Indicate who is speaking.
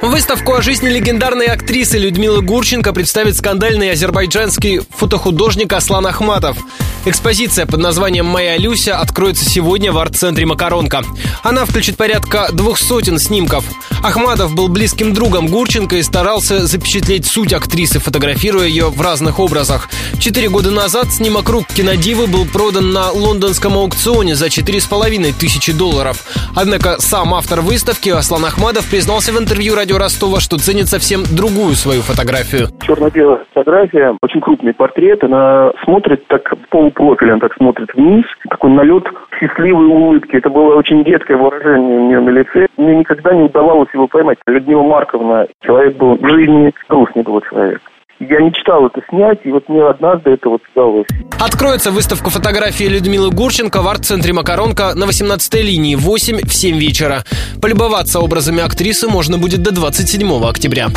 Speaker 1: Выставку о жизни легендарной актрисы Людмилы Гурченко представит скандальный азербайджанский фотохудожник Аслан Ахматов. Экспозиция под названием «Моя Люся» откроется сегодня в арт-центре «Макаронка». Она включит порядка двух сотен снимков. Ахматов был близким другом Гурченко и старался запечатлеть суть актрисы, фотографируя ее в разных образах. Четыре года назад снимок рук кинодивы был продан на лондонском аукционе за четыре с половиной тысячи долларов. Однако сам автор выставки Аслан Ахмадов признался в интервью радио Ростова, что ценит совсем другую свою фотографию.
Speaker 2: Черно-белая фотография, очень крупный портрет, она смотрит так полупрофиль, она так смотрит вниз, такой налет счастливой улыбки. Это было очень детское выражение у нее на лице. Мне никогда не удавалось его поймать. Людмила Марковна, человек был в жизни грустный был человек. Я мечтал это снять, и вот мне однажды это вот удалось.
Speaker 1: Откроется выставка фотографий Людмилы Гурченко в арт-центре «Макаронка» на 18-й линии в 8 в 7 вечера. Полюбоваться образами актрисы можно будет до 27 октября.